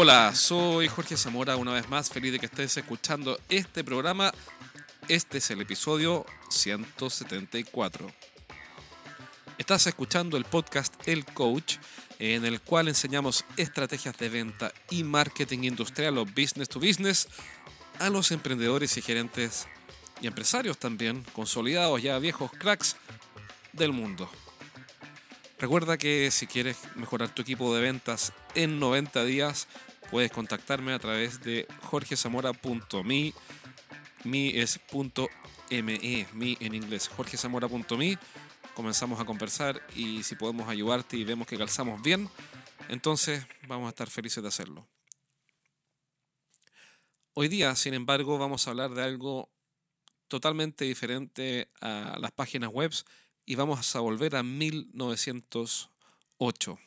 Hola, soy Jorge Zamora, una vez más feliz de que estés escuchando este programa. Este es el episodio 174. Estás escuchando el podcast El Coach, en el cual enseñamos estrategias de venta y marketing industrial o business to business a los emprendedores y gerentes y empresarios también, consolidados ya viejos cracks del mundo. Recuerda que si quieres mejorar tu equipo de ventas en 90 días, puedes contactarme a través de jorgezamora.me. Mi es .me, mi en inglés, jorgezamora.me. Comenzamos a conversar y si podemos ayudarte y vemos que calzamos bien, entonces vamos a estar felices de hacerlo. Hoy día, sin embargo, vamos a hablar de algo totalmente diferente a las páginas web y vamos a volver a 1908.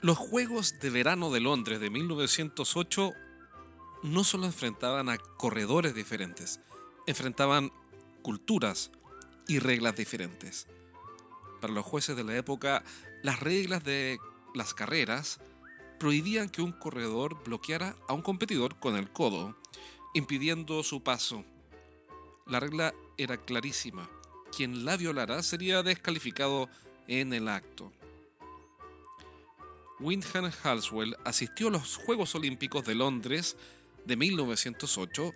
Los Juegos de Verano de Londres de 1908 no solo enfrentaban a corredores diferentes, enfrentaban culturas y reglas diferentes. Para los jueces de la época, las reglas de las carreras prohibían que un corredor bloqueara a un competidor con el codo, impidiendo su paso la regla era clarísima. Quien la violara sería descalificado en el acto. Windham Halswell asistió a los Juegos Olímpicos de Londres de 1908,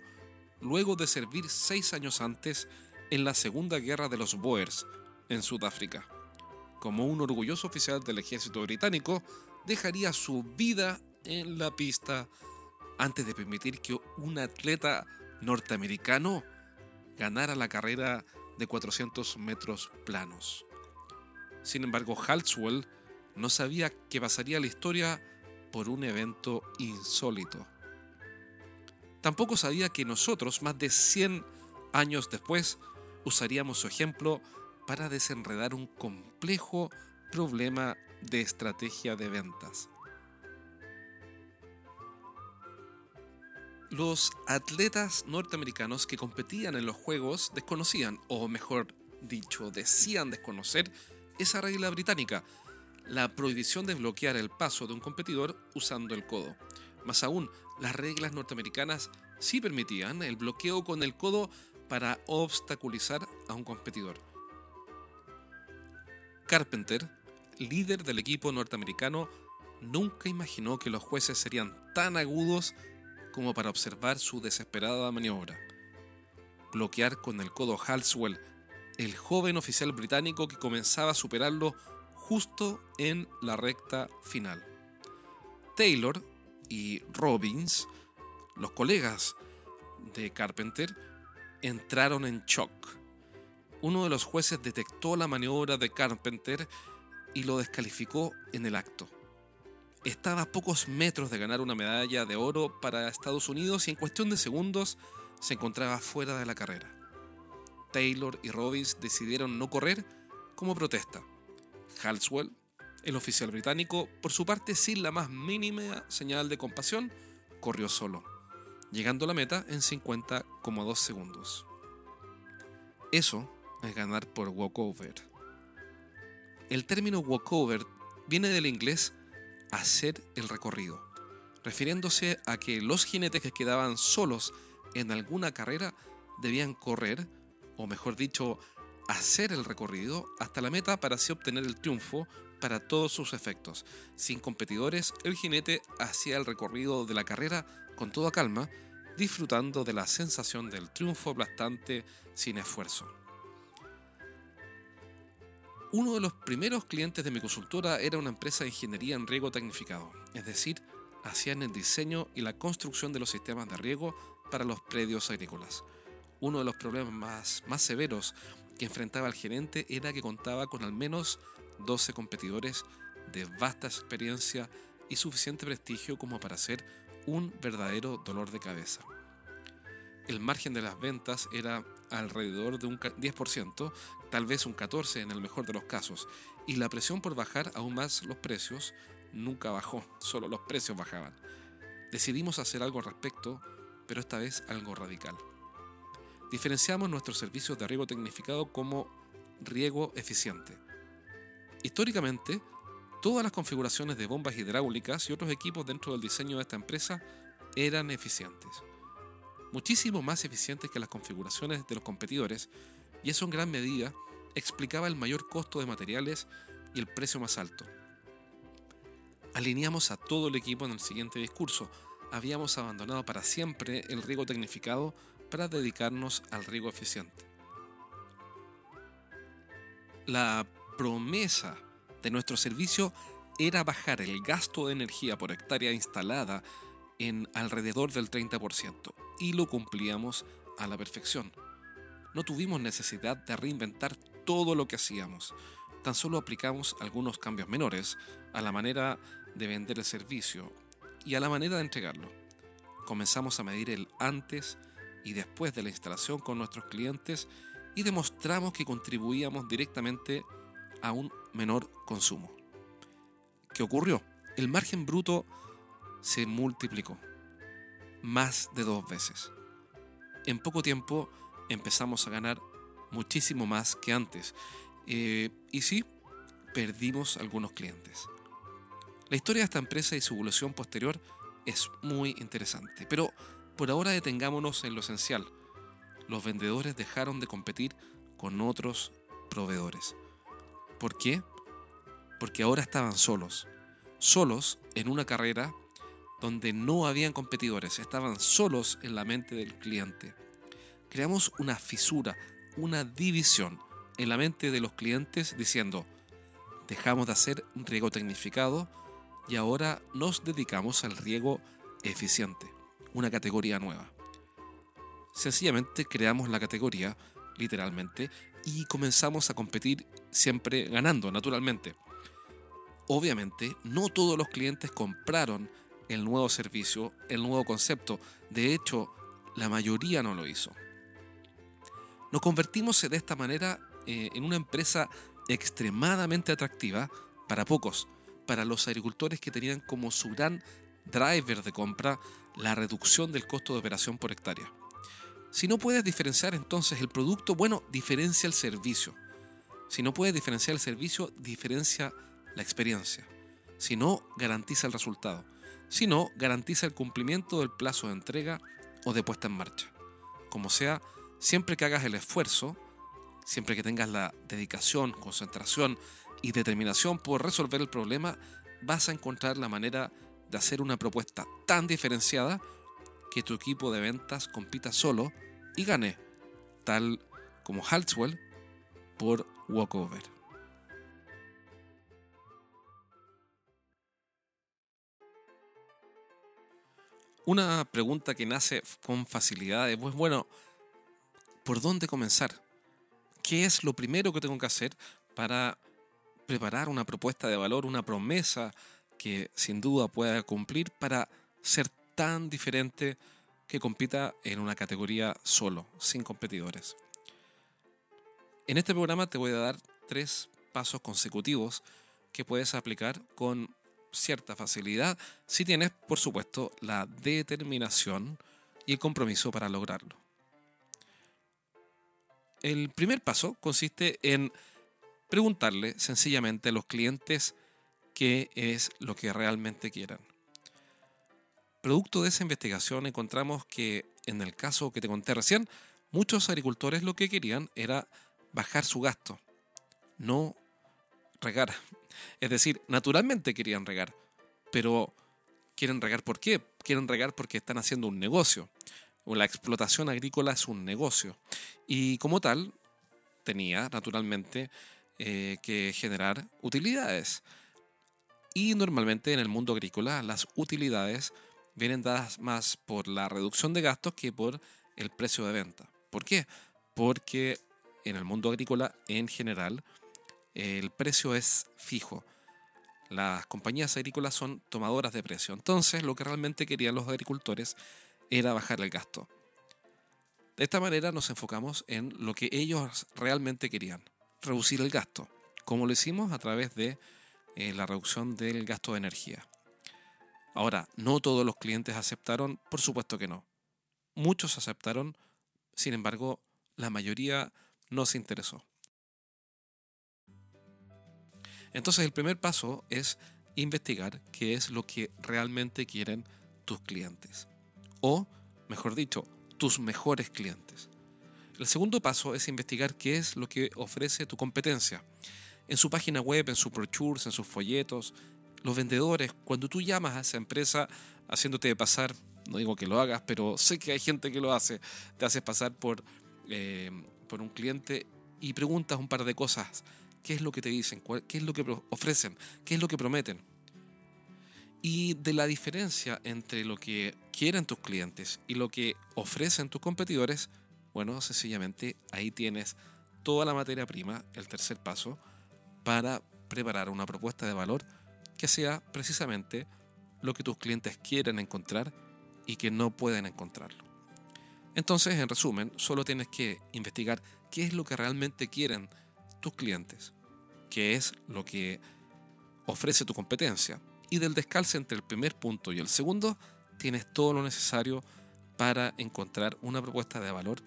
luego de servir seis años antes en la Segunda Guerra de los Boers, en Sudáfrica. Como un orgulloso oficial del ejército británico, dejaría su vida en la pista antes de permitir que un atleta norteamericano ganara la carrera de 400 metros planos. Sin embargo, Halswell no sabía que pasaría la historia por un evento insólito. Tampoco sabía que nosotros, más de 100 años después, usaríamos su ejemplo para desenredar un complejo problema de estrategia de ventas. Los atletas norteamericanos que competían en los Juegos desconocían, o mejor dicho, decían desconocer, esa regla británica, la prohibición de bloquear el paso de un competidor usando el codo. Más aún, las reglas norteamericanas sí permitían el bloqueo con el codo para obstaculizar a un competidor. Carpenter, líder del equipo norteamericano, nunca imaginó que los jueces serían tan agudos como para observar su desesperada maniobra. Bloquear con el codo Halswell, el joven oficial británico que comenzaba a superarlo justo en la recta final. Taylor y Robbins, los colegas de Carpenter, entraron en shock. Uno de los jueces detectó la maniobra de Carpenter y lo descalificó en el acto estaba a pocos metros de ganar una medalla de oro para Estados Unidos y en cuestión de segundos se encontraba fuera de la carrera. Taylor y Robbins decidieron no correr como protesta. Halswell, el oficial británico, por su parte sin la más mínima señal de compasión, corrió solo, llegando a la meta en 50,2 segundos. Eso es ganar por walkover. El término walkover viene del inglés hacer el recorrido, refiriéndose a que los jinetes que quedaban solos en alguna carrera debían correr, o mejor dicho, hacer el recorrido hasta la meta para así obtener el triunfo para todos sus efectos. Sin competidores, el jinete hacía el recorrido de la carrera con toda calma, disfrutando de la sensación del triunfo aplastante sin esfuerzo. Uno de los primeros clientes de mi consultora era una empresa de ingeniería en riego tecnificado, es decir, hacían el diseño y la construcción de los sistemas de riego para los predios agrícolas. Uno de los problemas más, más severos que enfrentaba el gerente era que contaba con al menos 12 competidores de vasta experiencia y suficiente prestigio como para ser un verdadero dolor de cabeza. El margen de las ventas era alrededor de un 10%, tal vez un 14% en el mejor de los casos, y la presión por bajar aún más los precios nunca bajó, solo los precios bajaban. Decidimos hacer algo al respecto, pero esta vez algo radical. Diferenciamos nuestros servicios de riego tecnificado como riego eficiente. Históricamente, Todas las configuraciones de bombas hidráulicas y otros equipos dentro del diseño de esta empresa eran eficientes. Muchísimo más eficientes que las configuraciones de los competidores, y eso en gran medida explicaba el mayor costo de materiales y el precio más alto. Alineamos a todo el equipo en el siguiente discurso. Habíamos abandonado para siempre el riego tecnificado para dedicarnos al riego eficiente. La promesa de nuestro servicio era bajar el gasto de energía por hectárea instalada en alrededor del 30% y lo cumplíamos a la perfección. No tuvimos necesidad de reinventar todo lo que hacíamos, tan solo aplicamos algunos cambios menores a la manera de vender el servicio y a la manera de entregarlo. Comenzamos a medir el antes y después de la instalación con nuestros clientes y demostramos que contribuíamos directamente a un menor consumo. ¿Qué ocurrió? El margen bruto se multiplicó más de dos veces. En poco tiempo empezamos a ganar muchísimo más que antes. Eh, y sí, perdimos algunos clientes. La historia de esta empresa y su evolución posterior es muy interesante, pero por ahora detengámonos en lo esencial. Los vendedores dejaron de competir con otros proveedores. ¿Por qué? Porque ahora estaban solos. Solos en una carrera donde no habían competidores, estaban solos en la mente del cliente. Creamos una fisura, una división en la mente de los clientes diciendo, dejamos de hacer riego tecnificado y ahora nos dedicamos al riego eficiente, una categoría nueva. Sencillamente creamos la categoría, literalmente, y comenzamos a competir siempre ganando, naturalmente. Obviamente, no todos los clientes compraron el nuevo servicio, el nuevo concepto. De hecho, la mayoría no lo hizo. Nos convertimos de esta manera eh, en una empresa extremadamente atractiva para pocos, para los agricultores que tenían como su gran driver de compra la reducción del costo de operación por hectárea. Si no puedes diferenciar entonces el producto, bueno, diferencia el servicio. Si no puedes diferenciar el servicio, diferencia la experiencia. Si no, garantiza el resultado sino garantiza el cumplimiento del plazo de entrega o de puesta en marcha. Como sea, siempre que hagas el esfuerzo, siempre que tengas la dedicación, concentración y determinación por resolver el problema, vas a encontrar la manera de hacer una propuesta tan diferenciada que tu equipo de ventas compita solo y gane, tal como Haltswell por Walkover. Una pregunta que nace con facilidad es, pues bueno, ¿por dónde comenzar? ¿Qué es lo primero que tengo que hacer para preparar una propuesta de valor, una promesa que sin duda pueda cumplir para ser tan diferente que compita en una categoría solo, sin competidores? En este programa te voy a dar tres pasos consecutivos que puedes aplicar con cierta facilidad si tienes, por supuesto, la determinación y el compromiso para lograrlo. El primer paso consiste en preguntarle sencillamente a los clientes qué es lo que realmente quieran. Producto de esa investigación encontramos que en el caso que te conté recién, muchos agricultores lo que querían era bajar su gasto, no regar. Es decir, naturalmente querían regar, pero quieren regar ¿por qué? Quieren regar porque están haciendo un negocio. La explotación agrícola es un negocio. Y como tal, tenía naturalmente eh, que generar utilidades. Y normalmente en el mundo agrícola las utilidades vienen dadas más por la reducción de gastos que por el precio de venta. ¿Por qué? Porque en el mundo agrícola en general el precio es fijo. Las compañías agrícolas son tomadoras de precio. Entonces, lo que realmente querían los agricultores era bajar el gasto. De esta manera nos enfocamos en lo que ellos realmente querían, reducir el gasto, como lo hicimos a través de eh, la reducción del gasto de energía. Ahora, no todos los clientes aceptaron, por supuesto que no. Muchos aceptaron, sin embargo, la mayoría no se interesó. Entonces el primer paso es investigar qué es lo que realmente quieren tus clientes. O, mejor dicho, tus mejores clientes. El segundo paso es investigar qué es lo que ofrece tu competencia. En su página web, en sus brochures, en sus folletos, los vendedores, cuando tú llamas a esa empresa haciéndote pasar, no digo que lo hagas, pero sé que hay gente que lo hace, te haces pasar por, eh, por un cliente y preguntas un par de cosas. ¿Qué es lo que te dicen? ¿Qué es lo que ofrecen? ¿Qué es lo que prometen? Y de la diferencia entre lo que quieren tus clientes y lo que ofrecen tus competidores, bueno, sencillamente ahí tienes toda la materia prima, el tercer paso, para preparar una propuesta de valor que sea precisamente lo que tus clientes quieren encontrar y que no pueden encontrarlo. Entonces, en resumen, solo tienes que investigar qué es lo que realmente quieren tus clientes, qué es lo que ofrece tu competencia. Y del descalce entre el primer punto y el segundo, tienes todo lo necesario para encontrar una propuesta de valor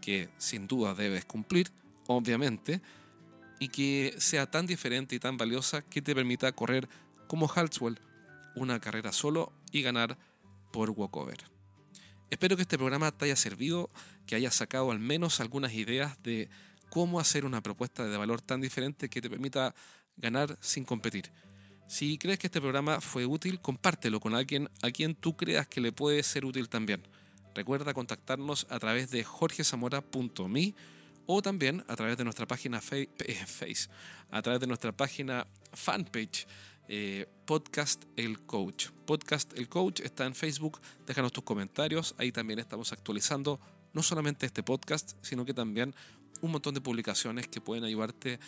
que sin duda debes cumplir, obviamente, y que sea tan diferente y tan valiosa que te permita correr como Halswell una carrera solo y ganar por walkover. Espero que este programa te haya servido, que hayas sacado al menos algunas ideas de cómo hacer una propuesta de valor tan diferente que te permita ganar sin competir. Si crees que este programa fue útil, compártelo con alguien a quien tú creas que le puede ser útil también. Recuerda contactarnos a través de jorgezamora.me o también a través de nuestra página eh, Face, a través de nuestra página fanpage eh, Podcast El Coach. Podcast El Coach está en Facebook, déjanos tus comentarios, ahí también estamos actualizando no solamente este podcast, sino que también un montón de publicaciones que pueden ayudarte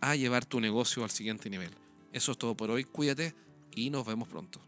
a llevar tu negocio al siguiente nivel. Eso es todo por hoy, cuídate y nos vemos pronto.